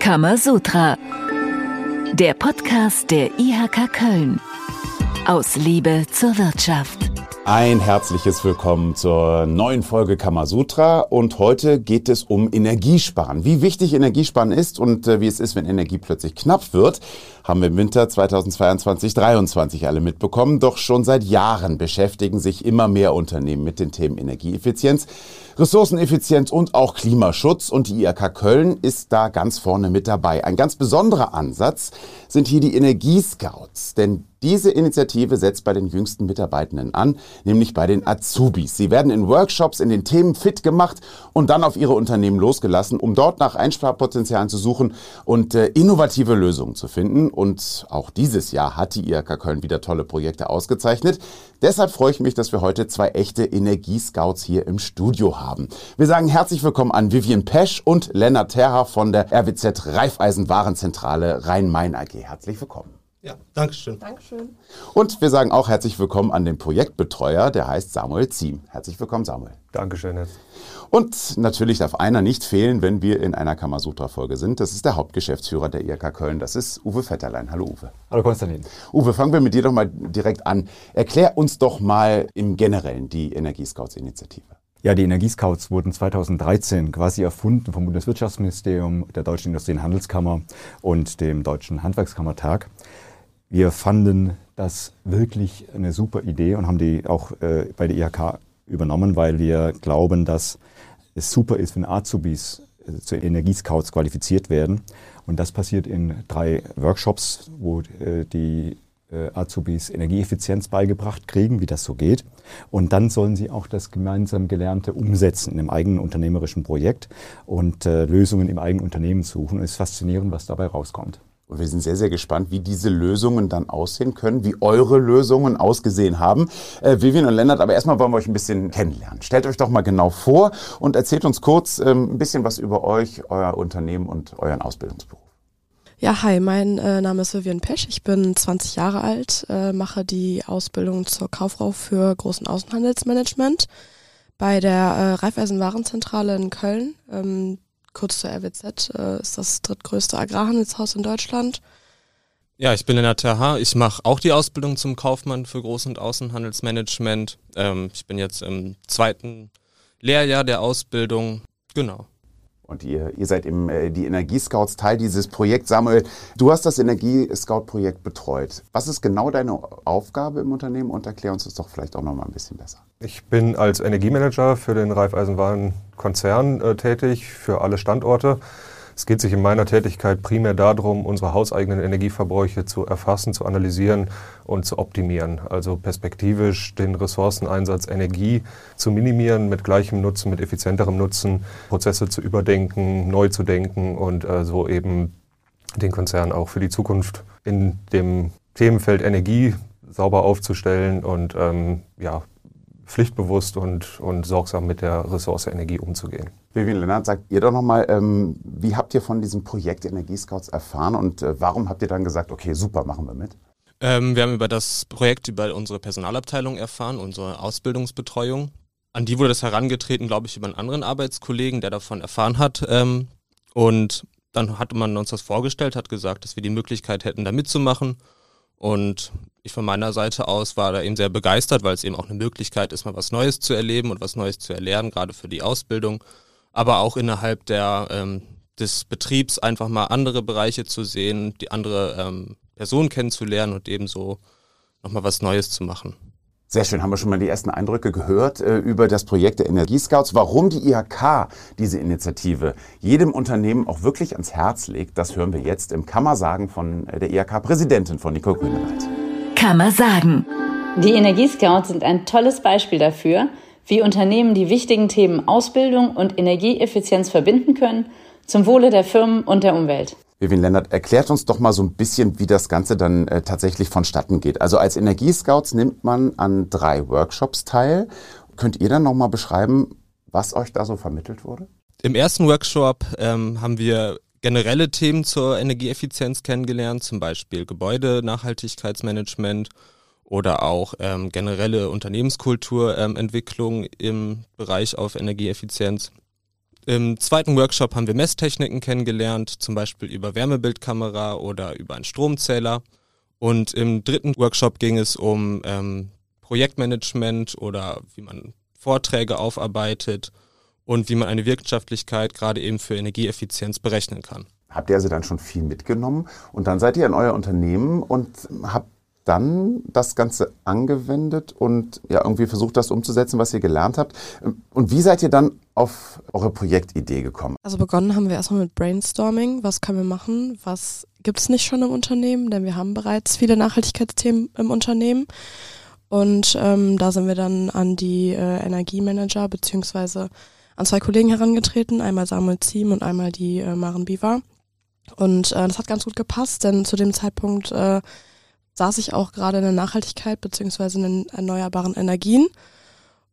Kamasutra. Der Podcast der IHK Köln. Aus Liebe zur Wirtschaft. Ein herzliches Willkommen zur neuen Folge Kamasutra und heute geht es um Energiesparen. Wie wichtig Energiesparen ist und äh, wie es ist, wenn Energie plötzlich knapp wird, haben wir im Winter 2022-23 alle mitbekommen. Doch schon seit Jahren beschäftigen sich immer mehr Unternehmen mit den Themen Energieeffizienz, Ressourceneffizienz und auch Klimaschutz. Und die IAK Köln ist da ganz vorne mit dabei. Ein ganz besonderer Ansatz sind hier die Energiescouts. Denn diese Initiative setzt bei den jüngsten Mitarbeitenden an, nämlich bei den Azubis. Sie werden in Workshops in den Themen fit gemacht und dann auf ihre Unternehmen losgelassen, um dort nach Einsparpotenzialen zu suchen und äh, innovative Lösungen zu finden. Und auch dieses Jahr hat die IAK Köln wieder tolle Projekte ausgezeichnet. Deshalb freue ich mich, dass wir heute zwei echte Energiescouts hier im Studio haben. Wir sagen herzlich willkommen an Vivian Pesch und Lennart Terha von der RWZ Raiffeisen Warenzentrale Rhein-Main AG. Herzlich willkommen. Ja, Dankeschön. Dankeschön. Und wir sagen auch herzlich willkommen an den Projektbetreuer, der heißt Samuel Ziem. Herzlich willkommen, Samuel. Dankeschön. Jetzt. Und natürlich darf einer nicht fehlen, wenn wir in einer Kamasutra-Folge sind. Das ist der Hauptgeschäftsführer der IRK Köln. Das ist Uwe Vetterlein. Hallo Uwe. Hallo Konstantin. Uwe, fangen wir mit dir doch mal direkt an. Erklär uns doch mal im Generellen die Energiescouts-Initiative. Ja, die Energiescouts wurden 2013 quasi erfunden vom Bundeswirtschaftsministerium, der Deutschen Industrie- und Handelskammer und dem Deutschen Handwerkskammertag. Wir fanden das wirklich eine super Idee und haben die auch äh, bei der IHK übernommen, weil wir glauben, dass es super ist, wenn Azubis äh, zu Energiescouts qualifiziert werden. Und das passiert in drei Workshops, wo äh, die äh, Azubis Energieeffizienz beigebracht kriegen, wie das so geht. Und dann sollen sie auch das gemeinsam Gelernte umsetzen in einem eigenen unternehmerischen Projekt und äh, Lösungen im eigenen Unternehmen suchen. Es ist faszinierend, was dabei rauskommt. Und wir sind sehr, sehr gespannt, wie diese Lösungen dann aussehen können, wie eure Lösungen ausgesehen haben. Äh, Vivian und Lennart, aber erstmal wollen wir euch ein bisschen kennenlernen. Stellt euch doch mal genau vor und erzählt uns kurz ähm, ein bisschen was über euch, euer Unternehmen und euren Ausbildungsberuf. Ja, hi, mein äh, Name ist Vivian Pesch. Ich bin 20 Jahre alt, äh, mache die Ausbildung zur Kauffrau für Großen Außenhandelsmanagement bei der äh, Raiffeisen Warenzentrale in Köln. Ähm, kurz zur RWZ, äh, ist das drittgrößte Agrarhandelshaus in Deutschland. Ja, ich bin in der TH. Ich mache auch die Ausbildung zum Kaufmann für Groß- und Außenhandelsmanagement. Ähm, ich bin jetzt im zweiten Lehrjahr der Ausbildung. Genau. Und ihr, ihr seid im, äh, die Energiescouts Teil dieses Projekts. Samuel, du hast das Energiescout-Projekt betreut. Was ist genau deine Aufgabe im Unternehmen und erklär uns das doch vielleicht auch noch mal ein bisschen besser. Ich bin als Energiemanager für den Raiffeisenwarenkonzern äh, tätig, für alle Standorte. Es geht sich in meiner Tätigkeit primär darum, unsere hauseigenen Energieverbräuche zu erfassen, zu analysieren und zu optimieren. Also perspektivisch den Ressourceneinsatz Energie zu minimieren, mit gleichem Nutzen, mit effizienterem Nutzen, Prozesse zu überdenken, neu zu denken und äh, so eben den Konzern auch für die Zukunft in dem Themenfeld Energie sauber aufzustellen und ähm, ja, pflichtbewusst und, und sorgsam mit der Ressource Energie umzugehen. Vivian Lennart, sagt ihr doch nochmal, ähm, wie habt ihr von diesem Projekt Energiescouts erfahren und äh, warum habt ihr dann gesagt, okay, super, machen wir mit? Ähm, wir haben über das Projekt über unsere Personalabteilung erfahren, unsere Ausbildungsbetreuung. An die wurde das herangetreten, glaube ich, über einen anderen Arbeitskollegen, der davon erfahren hat. Ähm, und dann hatte man uns das vorgestellt, hat gesagt, dass wir die Möglichkeit hätten, da mitzumachen. Und ich von meiner Seite aus war da eben sehr begeistert, weil es eben auch eine Möglichkeit ist, mal was Neues zu erleben und was Neues zu erlernen, gerade für die Ausbildung, aber auch innerhalb der, ähm, des Betriebs einfach mal andere Bereiche zu sehen, die andere ähm, Personen kennenzulernen und eben so nochmal was Neues zu machen. Sehr schön, haben wir schon mal die ersten Eindrücke gehört äh, über das Projekt der Energiescouts. Warum die IHK diese Initiative jedem Unternehmen auch wirklich ans Herz legt, das hören wir jetzt im Kammersagen von äh, der IHK-Präsidentin von Nicole Grünewald. Kammersagen. Die Energiescouts sind ein tolles Beispiel dafür, wie Unternehmen die wichtigen Themen Ausbildung und Energieeffizienz verbinden können, zum Wohle der Firmen und der Umwelt. Vivian Lennart, erklärt uns doch mal so ein bisschen, wie das Ganze dann äh, tatsächlich vonstatten geht. Also als Energiescouts nimmt man an drei Workshops teil. Könnt ihr dann noch mal beschreiben, was euch da so vermittelt wurde? Im ersten Workshop ähm, haben wir generelle Themen zur Energieeffizienz kennengelernt, zum Beispiel Gebäude-Nachhaltigkeitsmanagement oder auch ähm, generelle Unternehmenskulturentwicklung ähm, im Bereich auf Energieeffizienz. Im zweiten Workshop haben wir Messtechniken kennengelernt, zum Beispiel über Wärmebildkamera oder über einen Stromzähler. Und im dritten Workshop ging es um ähm, Projektmanagement oder wie man Vorträge aufarbeitet und wie man eine Wirtschaftlichkeit gerade eben für Energieeffizienz berechnen kann. Habt ihr also dann schon viel mitgenommen und dann seid ihr in euer Unternehmen und habt dann das Ganze angewendet und ja irgendwie versucht, das umzusetzen, was ihr gelernt habt. Und wie seid ihr dann auf eure Projektidee gekommen? Also begonnen haben wir erstmal mit Brainstorming. Was können wir machen? Was gibt es nicht schon im Unternehmen? Denn wir haben bereits viele Nachhaltigkeitsthemen im Unternehmen. Und ähm, da sind wir dann an die äh, Energiemanager beziehungsweise an zwei Kollegen herangetreten, einmal Samuel Ziem und einmal die äh, Maren Biva. Und äh, das hat ganz gut gepasst, denn zu dem Zeitpunkt äh, saß ich auch gerade in der Nachhaltigkeit beziehungsweise in den erneuerbaren Energien.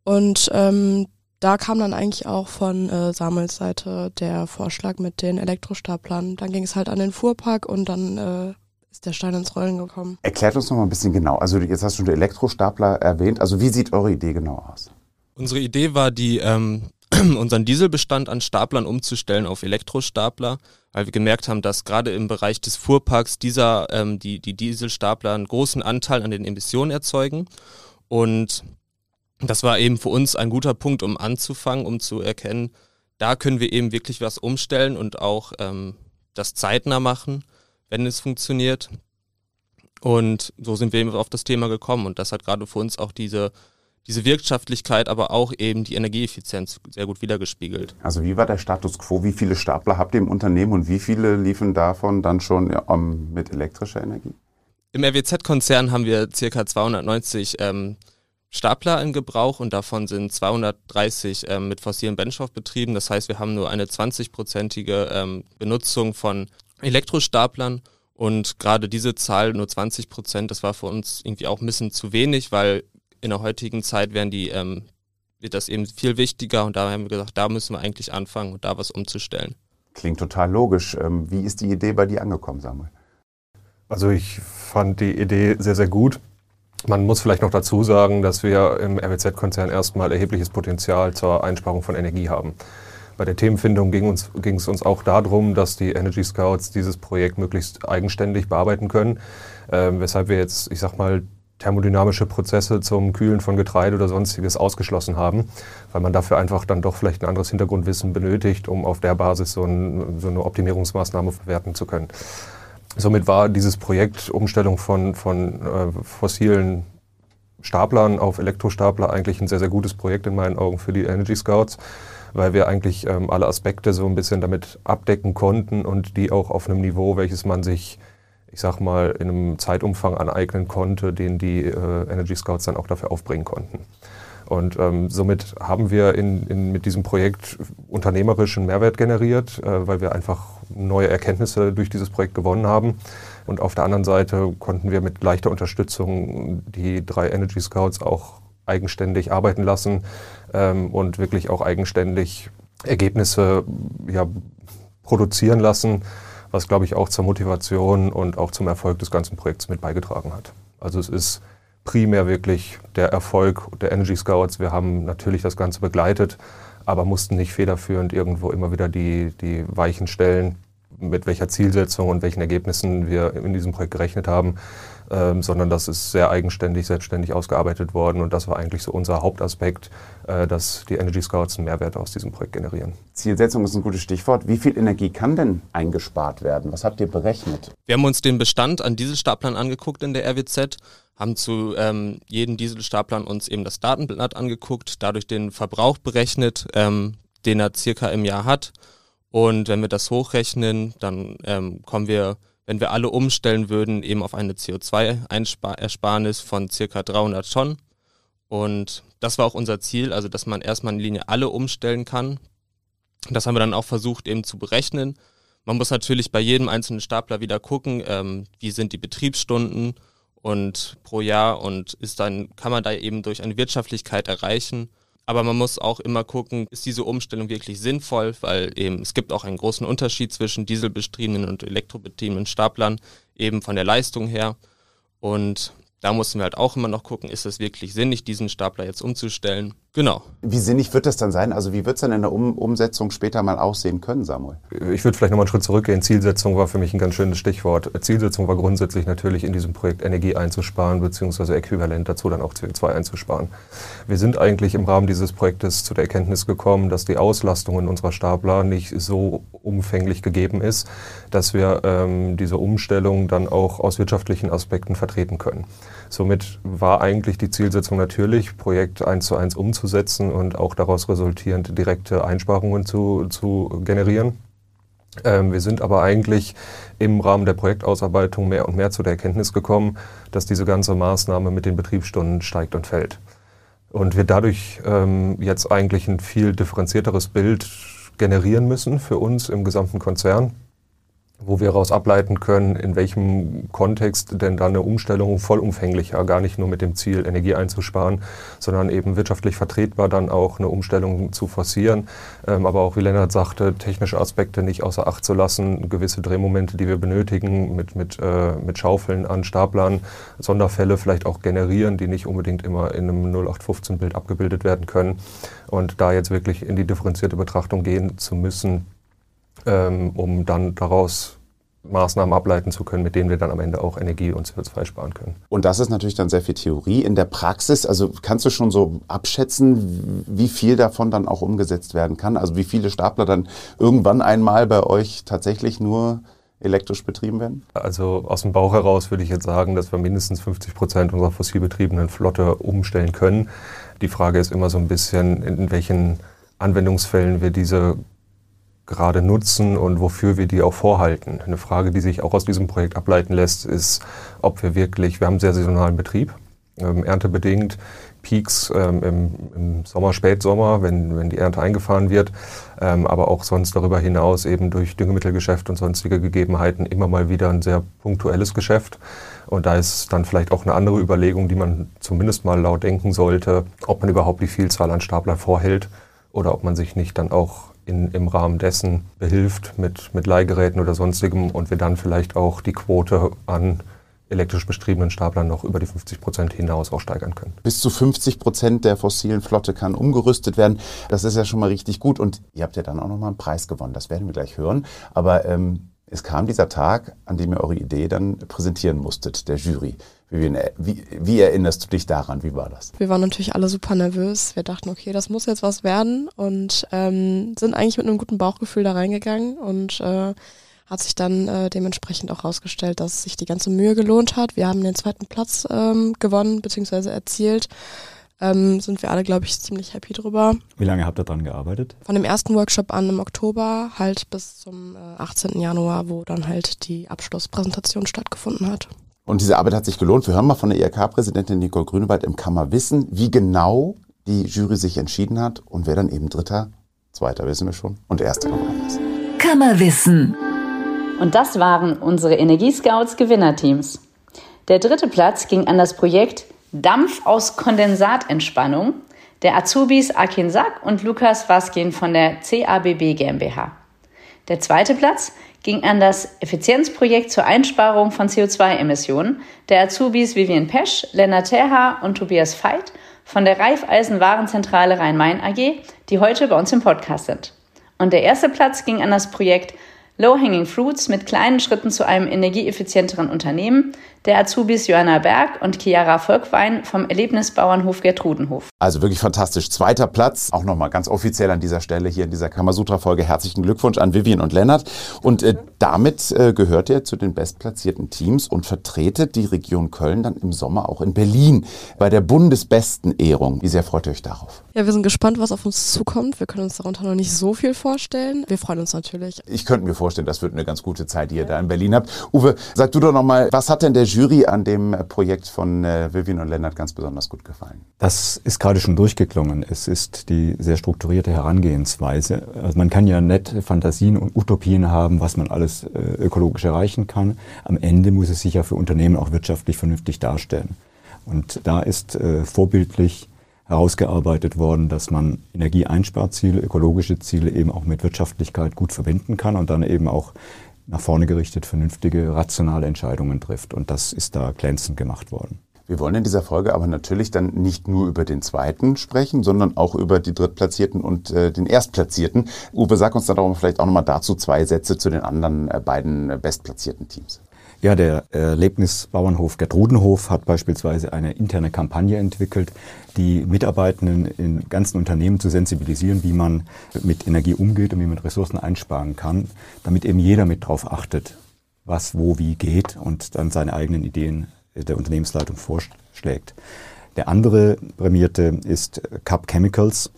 Und ähm, da kam dann eigentlich auch von äh, Samuels Seite der Vorschlag mit den Elektrostaplern. Dann ging es halt an den Fuhrpark und dann äh, ist der Stein ins Rollen gekommen. Erklärt uns noch mal ein bisschen genau. Also jetzt hast du den Elektrostapler erwähnt. Also wie sieht eure Idee genau aus? Unsere Idee war, die, ähm, unseren Dieselbestand an Staplern umzustellen auf Elektrostapler, weil wir gemerkt haben, dass gerade im Bereich des Fuhrparks dieser, ähm, die, die Dieselstapler einen großen Anteil an den Emissionen erzeugen. Und das war eben für uns ein guter Punkt, um anzufangen, um zu erkennen, da können wir eben wirklich was umstellen und auch ähm, das zeitnah machen wenn es funktioniert. Und so sind wir eben auf das Thema gekommen. Und das hat gerade für uns auch diese, diese Wirtschaftlichkeit, aber auch eben die Energieeffizienz sehr gut wiedergespiegelt. Also wie war der Status quo? Wie viele Stapler habt ihr im Unternehmen und wie viele liefen davon dann schon um, mit elektrischer Energie? Im RWZ-Konzern haben wir circa 290 ähm, Stapler in Gebrauch und davon sind 230 ähm, mit fossilen Brennstoff betrieben. Das heißt, wir haben nur eine 20-prozentige ähm, Benutzung von Elektrostaplern und gerade diese Zahl, nur 20 Prozent, das war für uns irgendwie auch ein bisschen zu wenig, weil in der heutigen Zeit werden die, ähm, wird das eben viel wichtiger und da haben wir gesagt, da müssen wir eigentlich anfangen und da was umzustellen. Klingt total logisch. Ähm, wie ist die Idee bei dir angekommen, Samuel? Also ich fand die Idee sehr, sehr gut. Man muss vielleicht noch dazu sagen, dass wir im RWZ-Konzern erstmal erhebliches Potenzial zur Einsparung von Energie haben. Bei der Themenfindung ging, uns, ging es uns auch darum, dass die Energy Scouts dieses Projekt möglichst eigenständig bearbeiten können, äh, weshalb wir jetzt, ich sag mal, thermodynamische Prozesse zum Kühlen von Getreide oder sonstiges ausgeschlossen haben, weil man dafür einfach dann doch vielleicht ein anderes Hintergrundwissen benötigt, um auf der Basis so, ein, so eine Optimierungsmaßnahme verwerten zu können. Somit war dieses Projekt Umstellung von, von äh, fossilen Staplern auf Elektrostapler eigentlich ein sehr, sehr gutes Projekt in meinen Augen für die Energy Scouts weil wir eigentlich ähm, alle Aspekte so ein bisschen damit abdecken konnten und die auch auf einem Niveau, welches man sich, ich sag mal, in einem Zeitumfang aneignen konnte, den die äh, Energy Scouts dann auch dafür aufbringen konnten. Und ähm, somit haben wir in, in, mit diesem Projekt unternehmerischen Mehrwert generiert, äh, weil wir einfach neue Erkenntnisse durch dieses Projekt gewonnen haben. Und auf der anderen Seite konnten wir mit leichter Unterstützung die drei Energy Scouts auch eigenständig arbeiten lassen ähm, und wirklich auch eigenständig Ergebnisse ja, produzieren lassen, was, glaube ich, auch zur Motivation und auch zum Erfolg des ganzen Projekts mit beigetragen hat. Also es ist primär wirklich der Erfolg der Energy Scouts. Wir haben natürlich das Ganze begleitet, aber mussten nicht federführend irgendwo immer wieder die, die Weichen stellen, mit welcher Zielsetzung und welchen Ergebnissen wir in diesem Projekt gerechnet haben ähm, sondern das ist sehr eigenständig, selbstständig ausgearbeitet worden. Und das war eigentlich so unser Hauptaspekt, äh, dass die Energy Scouts einen Mehrwert aus diesem Projekt generieren. Zielsetzung ist ein gutes Stichwort. Wie viel Energie kann denn eingespart werden? Was habt ihr berechnet? Wir haben uns den Bestand an Dieselstaplern angeguckt in der RWZ, haben zu ähm, jedem Dieselstaplern uns eben das Datenblatt angeguckt, dadurch den Verbrauch berechnet, ähm, den er circa im Jahr hat. Und wenn wir das hochrechnen, dann ähm, kommen wir wenn wir alle umstellen würden, eben auf eine CO2-Ersparnis von circa 300 Tonnen. Und das war auch unser Ziel, also dass man erstmal in Linie alle umstellen kann. Das haben wir dann auch versucht eben zu berechnen. Man muss natürlich bei jedem einzelnen Stapler wieder gucken, ähm, wie sind die Betriebsstunden und pro Jahr und ist dann, kann man da eben durch eine Wirtschaftlichkeit erreichen. Aber man muss auch immer gucken, ist diese Umstellung wirklich sinnvoll, weil eben es gibt auch einen großen Unterschied zwischen dieselbetriebenen und elektrobetriebenen Staplern, eben von der Leistung her. Und da mussten wir halt auch immer noch gucken, ist es wirklich sinnig, diesen Stapler jetzt umzustellen. Genau. Wie sinnig wird das dann sein? Also wie wird es dann in der um Umsetzung später mal aussehen können, Samuel? Ich würde vielleicht nochmal einen Schritt zurückgehen. Zielsetzung war für mich ein ganz schönes Stichwort. Zielsetzung war grundsätzlich natürlich in diesem Projekt Energie einzusparen, beziehungsweise äquivalent dazu dann auch CO2 einzusparen. Wir sind eigentlich im Rahmen dieses Projektes zu der Erkenntnis gekommen, dass die Auslastung in unserer Stapler nicht so umfänglich gegeben ist, dass wir ähm, diese Umstellung dann auch aus wirtschaftlichen Aspekten vertreten können. Somit war eigentlich die Zielsetzung natürlich, Projekt eins zu eins umzusetzen und auch daraus resultierend direkte Einsparungen zu, zu generieren. Ähm, wir sind aber eigentlich im Rahmen der Projektausarbeitung mehr und mehr zu der Erkenntnis gekommen, dass diese ganze Maßnahme mit den Betriebsstunden steigt und fällt. Und wir dadurch ähm, jetzt eigentlich ein viel differenzierteres Bild generieren müssen für uns im gesamten Konzern wo wir daraus ableiten können, in welchem Kontext denn dann eine Umstellung vollumfänglicher, gar nicht nur mit dem Ziel, Energie einzusparen, sondern eben wirtschaftlich vertretbar dann auch eine Umstellung zu forcieren. Ähm, aber auch, wie Lennart sagte, technische Aspekte nicht außer Acht zu lassen, gewisse Drehmomente, die wir benötigen, mit, mit, äh, mit Schaufeln an Staplern, Sonderfälle vielleicht auch generieren, die nicht unbedingt immer in einem 0815-Bild abgebildet werden können. Und da jetzt wirklich in die differenzierte Betrachtung gehen zu müssen, ähm, um dann daraus Maßnahmen ableiten zu können, mit denen wir dann am Ende auch Energie und CO2 sparen können. Und das ist natürlich dann sehr viel Theorie. In der Praxis, also kannst du schon so abschätzen, wie viel davon dann auch umgesetzt werden kann? Also wie viele Stapler dann irgendwann einmal bei euch tatsächlich nur elektrisch betrieben werden? Also aus dem Bauch heraus würde ich jetzt sagen, dass wir mindestens 50 Prozent unserer fossilbetriebenen Flotte umstellen können. Die Frage ist immer so ein bisschen, in welchen Anwendungsfällen wir diese gerade nutzen und wofür wir die auch vorhalten. Eine Frage, die sich auch aus diesem Projekt ableiten lässt, ist, ob wir wirklich, wir haben sehr saisonalen Betrieb, ähm, erntebedingt, Peaks ähm, im, im, Sommer, Spätsommer, wenn, wenn die Ernte eingefahren wird, ähm, aber auch sonst darüber hinaus eben durch Düngemittelgeschäft und sonstige Gegebenheiten immer mal wieder ein sehr punktuelles Geschäft. Und da ist dann vielleicht auch eine andere Überlegung, die man zumindest mal laut denken sollte, ob man überhaupt die Vielzahl an Staplern vorhält oder ob man sich nicht dann auch in, im Rahmen dessen behilft mit, mit Leihgeräten oder sonstigem und wir dann vielleicht auch die Quote an elektrisch bestriebenen Staplern noch über die 50 Prozent hinaus auch steigern können. Bis zu 50 Prozent der fossilen Flotte kann umgerüstet werden. Das ist ja schon mal richtig gut. Und ihr habt ja dann auch nochmal einen Preis gewonnen. Das werden wir gleich hören. Aber ähm, es kam dieser Tag, an dem ihr eure Idee dann präsentieren musstet, der Jury. Wie, wie, wie, erinnerst du dich daran? Wie war das? Wir waren natürlich alle super nervös. Wir dachten, okay, das muss jetzt was werden und ähm, sind eigentlich mit einem guten Bauchgefühl da reingegangen und äh, hat sich dann äh, dementsprechend auch herausgestellt, dass sich die ganze Mühe gelohnt hat. Wir haben den zweiten Platz ähm, gewonnen bzw. erzielt. Ähm, sind wir alle, glaube ich, ziemlich happy drüber. Wie lange habt ihr dran gearbeitet? Von dem ersten Workshop an im Oktober halt bis zum äh, 18. Januar, wo dann halt die Abschlusspräsentation stattgefunden hat. Und diese Arbeit hat sich gelohnt. Wir hören mal von der IHK-Präsidentin Nicole Grünewald im Kammerwissen, wie genau die Jury sich entschieden hat und wer dann eben Dritter, Zweiter wissen wir schon und Erster geworden ist. Kammerwissen. Und das waren unsere Energiescouts Gewinnerteams. Der dritte Platz ging an das Projekt Dampf aus Kondensatentspannung der Azubis Akin Sack und Lukas Vaskin von der CABB GmbH. Der zweite Platz ging an das Effizienzprojekt zur Einsparung von CO2-Emissionen der Azubis Vivian Pesch, Lennart Terha und Tobias Veit von der Raiffeisen-Warenzentrale Rhein-Main AG, die heute bei uns im Podcast sind. Und der erste Platz ging an das Projekt Low-Hanging Fruits mit kleinen Schritten zu einem energieeffizienteren Unternehmen der Azubis Johanna Berg und Chiara Volkwein vom Erlebnisbauernhof Gertrudenhof. Also wirklich fantastisch. Zweiter Platz, auch nochmal ganz offiziell an dieser Stelle hier in dieser Kamasutra-Folge. Herzlichen Glückwunsch an Vivian und Lennart. Und äh, damit äh, gehört ihr zu den bestplatzierten Teams und vertretet die Region Köln dann im Sommer auch in Berlin bei der Bundesbesten-Ehrung. Wie sehr freut ihr euch darauf? Ja, wir sind gespannt, was auf uns zukommt. Wir können uns darunter noch nicht so viel vorstellen. Wir freuen uns natürlich. Ich könnte mir vorstellen, das wird eine ganz gute Zeit, die ihr da in Berlin habt. Uwe, sag du doch nochmal, was hat denn der Jury an dem Projekt von äh, Vivian und Lennart ganz besonders gut gefallen? Das ist gerade schon durchgeklungen. Es ist die sehr strukturierte Herangehensweise. Also man kann ja nett Fantasien und Utopien haben, was man alles äh, ökologisch erreichen kann. Am Ende muss es sich ja für Unternehmen auch wirtschaftlich vernünftig darstellen. Und da ist äh, vorbildlich herausgearbeitet worden, dass man Energieeinsparziele, ökologische Ziele eben auch mit Wirtschaftlichkeit gut verbinden kann und dann eben auch nach vorne gerichtet vernünftige, rationale Entscheidungen trifft. Und das ist da glänzend gemacht worden. Wir wollen in dieser Folge aber natürlich dann nicht nur über den zweiten sprechen, sondern auch über die Drittplatzierten und äh, den Erstplatzierten. Uwe, sag uns dann auch vielleicht auch nochmal dazu zwei Sätze zu den anderen äh, beiden äh, bestplatzierten Teams. Ja, der Erlebnisbauernhof Gertrudenhof hat beispielsweise eine interne Kampagne entwickelt, die Mitarbeitenden in ganzen Unternehmen zu sensibilisieren, wie man mit Energie umgeht und wie man Ressourcen einsparen kann, damit eben jeder mit drauf achtet, was wo wie geht und dann seine eigenen Ideen der Unternehmensleitung vorschlägt. Der andere prämierte ist Cup Chemicals.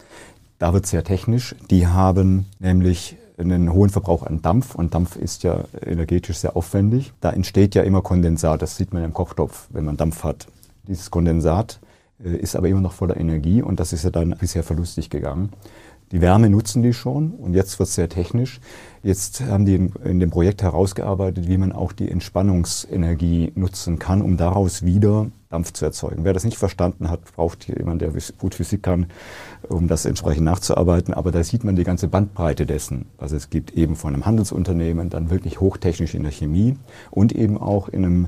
Da wird sehr technisch. Die haben nämlich einen hohen Verbrauch an Dampf und Dampf ist ja energetisch sehr aufwendig. Da entsteht ja immer Kondensat, das sieht man im Kochtopf, wenn man Dampf hat. Dieses Kondensat äh, ist aber immer noch voller Energie und das ist ja dann bisher verlustig gegangen. Die Wärme nutzen die schon und jetzt wird es sehr technisch. Jetzt haben die in, dem Projekt herausgearbeitet, wie man auch die Entspannungsenergie nutzen kann, um daraus wieder Dampf zu erzeugen. Wer das nicht verstanden hat, braucht jemand, der gut Physik kann, um das entsprechend nachzuarbeiten. Aber da sieht man die ganze Bandbreite dessen. Also es gibt eben von einem Handelsunternehmen dann wirklich hochtechnisch in der Chemie und eben auch in einem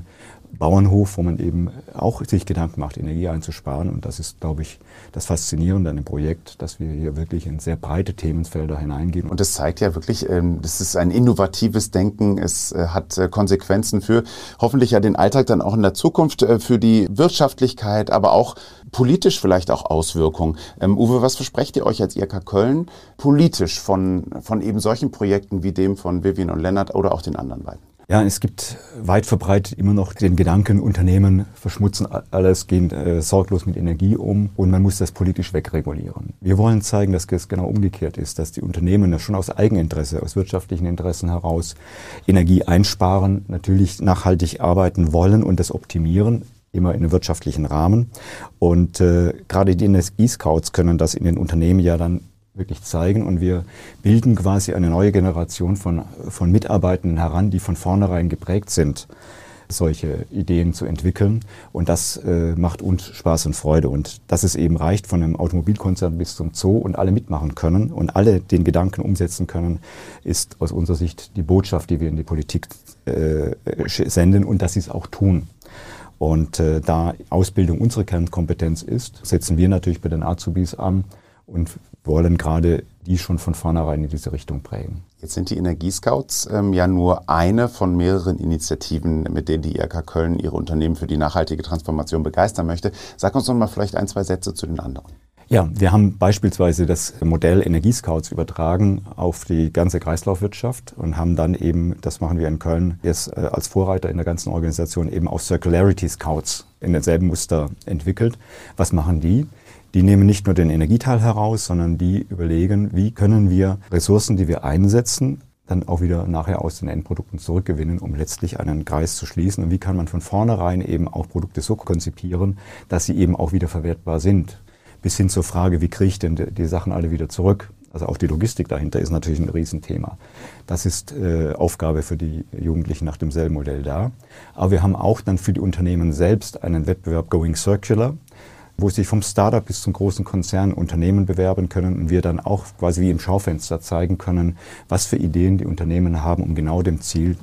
Bauernhof, wo man eben auch sich Gedanken macht, Energie einzusparen. Und das ist, glaube ich, das Faszinierende an dem Projekt, dass wir hier wirklich in sehr breite Themenfelder hineingehen. Und das zeigt ja wirklich, ähm, das ist ein innovatives Denken. Es äh, hat äh, Konsequenzen für hoffentlich ja den Alltag dann auch in der Zukunft, äh, für die Wirtschaftlichkeit, aber auch politisch vielleicht auch Auswirkungen. Ähm, Uwe, was versprecht ihr euch als IRK Köln politisch von, von eben solchen Projekten wie dem von Vivian und Lennart oder auch den anderen beiden? Ja, es gibt weit verbreitet immer noch den Gedanken, Unternehmen verschmutzen alles, gehen äh, sorglos mit Energie um und man muss das politisch wegregulieren. Wir wollen zeigen, dass es genau umgekehrt ist, dass die Unternehmen schon aus Eigeninteresse, aus wirtschaftlichen Interessen heraus Energie einsparen, natürlich nachhaltig arbeiten wollen und das optimieren immer in einem wirtschaftlichen Rahmen. Und äh, gerade die Energie-Scouts können das in den Unternehmen ja dann wirklich zeigen. Und wir bilden quasi eine neue Generation von, von Mitarbeitenden heran, die von vornherein geprägt sind, solche Ideen zu entwickeln. Und das äh, macht uns Spaß und Freude. Und dass es eben reicht von einem Automobilkonzern bis zum Zoo und alle mitmachen können und alle den Gedanken umsetzen können, ist aus unserer Sicht die Botschaft, die wir in die Politik äh, senden und dass sie es auch tun. Und äh, da Ausbildung unsere Kernkompetenz ist, setzen wir natürlich bei den Azubis an und wollen gerade die schon von vornherein in diese Richtung prägen. Jetzt sind die Energiescouts ähm, ja nur eine von mehreren Initiativen, mit denen die IRK Köln ihre Unternehmen für die nachhaltige Transformation begeistern möchte. Sag uns noch mal vielleicht ein, zwei Sätze zu den anderen. Ja, wir haben beispielsweise das Modell Energiescouts übertragen auf die ganze Kreislaufwirtschaft und haben dann eben, das machen wir in Köln jetzt äh, als Vorreiter in der ganzen Organisation, eben auch Circularity Scouts in demselben Muster entwickelt. Was machen die? Die nehmen nicht nur den Energieteil heraus, sondern die überlegen, wie können wir Ressourcen, die wir einsetzen, dann auch wieder nachher aus den Endprodukten zurückgewinnen, um letztlich einen Kreis zu schließen. Und wie kann man von vornherein eben auch Produkte so konzipieren, dass sie eben auch wieder verwertbar sind. Bis hin zur Frage, wie kriege ich denn die Sachen alle wieder zurück? Also auch die Logistik dahinter ist natürlich ein Riesenthema. Das ist äh, Aufgabe für die Jugendlichen nach demselben Modell da. Aber wir haben auch dann für die Unternehmen selbst einen Wettbewerb Going Circular wo sich vom Startup bis zum großen Konzern Unternehmen bewerben können und wir dann auch quasi wie im Schaufenster zeigen können, was für Ideen die Unternehmen haben, um genau dem Ziel,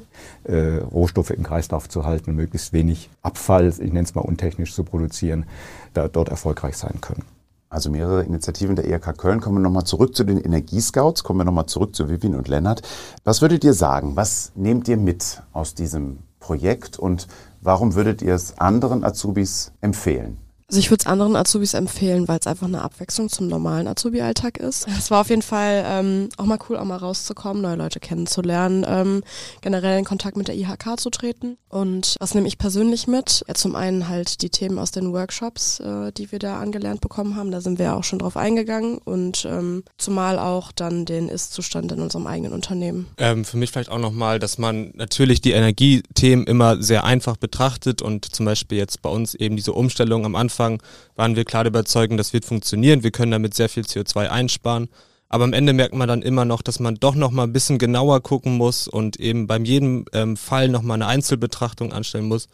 äh, Rohstoffe im Kreislauf zu halten, möglichst wenig Abfall, ich nenne es mal untechnisch zu produzieren, da dort erfolgreich sein können. Also mehrere Initiativen der IHK Köln. Kommen wir nochmal zurück zu den Energiescouts, kommen wir nochmal zurück zu Vivian und Lennart. Was würdet ihr sagen? Was nehmt ihr mit aus diesem Projekt und warum würdet ihr es anderen Azubis empfehlen? Also ich würde es anderen Azubis empfehlen, weil es einfach eine Abwechslung zum normalen Azubi-Alltag ist. Es war auf jeden Fall ähm, auch mal cool, auch mal rauszukommen, neue Leute kennenzulernen, ähm, generell in Kontakt mit der IHK zu treten. Und was nehme ich persönlich mit? Ja, zum einen halt die Themen aus den Workshops, äh, die wir da angelernt bekommen haben. Da sind wir ja auch schon drauf eingegangen. Und ähm, zumal auch dann den Ist-Zustand in unserem eigenen Unternehmen. Ähm, für mich vielleicht auch nochmal, dass man natürlich die Energiethemen immer sehr einfach betrachtet und zum Beispiel jetzt bei uns eben diese Umstellung am Anfang Anfang waren wir klar überzeugt, das wird funktionieren, wir können damit sehr viel CO2 einsparen. Aber am Ende merkt man dann immer noch, dass man doch noch mal ein bisschen genauer gucken muss und eben beim jedem ähm, Fall noch mal eine Einzelbetrachtung anstellen muss,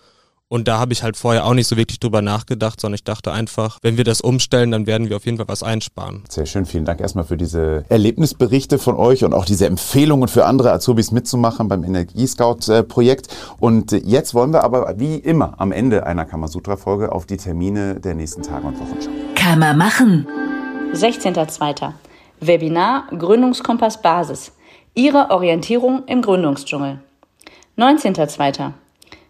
Und da habe ich halt vorher auch nicht so wirklich drüber nachgedacht, sondern ich dachte einfach, wenn wir das umstellen, dann werden wir auf jeden Fall was einsparen. Sehr schön, vielen Dank erstmal für diese Erlebnisberichte von euch und auch diese Empfehlungen für andere Azubis mitzumachen beim Energiescout-Projekt. Und jetzt wollen wir aber wie immer am Ende einer Kamasutra-Folge auf die Termine der nächsten Tage und Wochen schauen. Kann man machen. 16.02. Webinar Gründungskompass Basis. Ihre Orientierung im Gründungsdschungel. 19.02.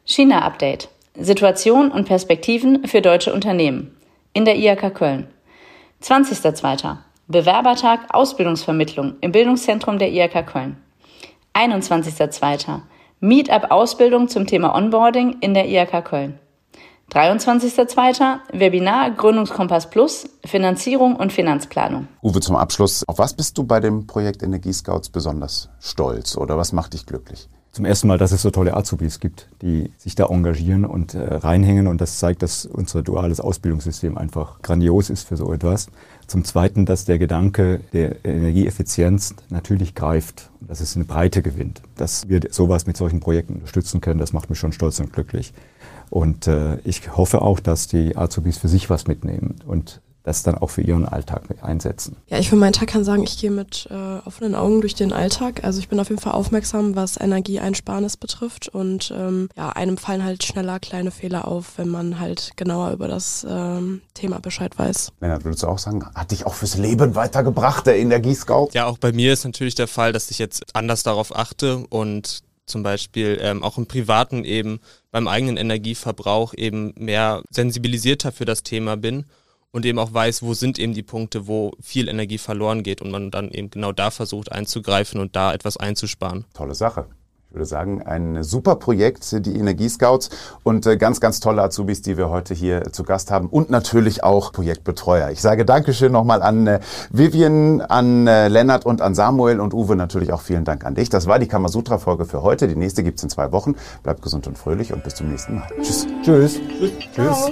China-Update. Situation und Perspektiven für deutsche Unternehmen in der IHK Köln. 20.02. Bewerbertag Ausbildungsvermittlung im Bildungszentrum der IHK Köln. 21.02. Meetup Ausbildung zum Thema Onboarding in der IHK Köln. 23.02. Webinar Gründungskompass Plus, Finanzierung und Finanzplanung. Uwe, zum Abschluss, auf was bist du bei dem Projekt Energiescouts besonders stolz oder was macht dich glücklich? Zum ersten Mal, dass es so tolle Azubis gibt, die sich da engagieren und äh, reinhängen. Und das zeigt, dass unser duales Ausbildungssystem einfach grandios ist für so etwas. Zum Zweiten, dass der Gedanke der Energieeffizienz natürlich greift und dass es eine Breite gewinnt. Dass wir sowas mit solchen Projekten unterstützen können, das macht mich schon stolz und glücklich. Und äh, ich hoffe auch, dass die Azubis für sich was mitnehmen und das dann auch für ihren Alltag einsetzen. Ja, ich für meinen Tag kann sagen, ich gehe mit äh, offenen Augen durch den Alltag. Also ich bin auf jeden Fall aufmerksam, was Energieeinsparnis betrifft und ähm, ja, einem fallen halt schneller kleine Fehler auf, wenn man halt genauer über das ähm, Thema Bescheid weiß. Lennart, würdest du auch sagen, hat dich auch fürs Leben weitergebracht, der Energiescout? Ja, auch bei mir ist natürlich der Fall, dass ich jetzt anders darauf achte und zum Beispiel ähm, auch im Privaten eben beim eigenen Energieverbrauch eben mehr sensibilisierter für das Thema bin und eben auch weiß, wo sind eben die Punkte, wo viel Energie verloren geht und man dann eben genau da versucht einzugreifen und da etwas einzusparen. Tolle Sache. Ich würde sagen, ein super Projekt, die Energiescouts und äh, ganz, ganz tolle Azubis, die wir heute hier zu Gast haben und natürlich auch Projektbetreuer. Ich sage Dankeschön nochmal an äh, Vivian, an äh, Lennart und an Samuel und Uwe natürlich auch vielen Dank an dich. Das war die Kamasutra-Folge für heute. Die nächste gibt's in zwei Wochen. Bleibt gesund und fröhlich und bis zum nächsten Mal. Tschüss. Tschüss. Tschüss.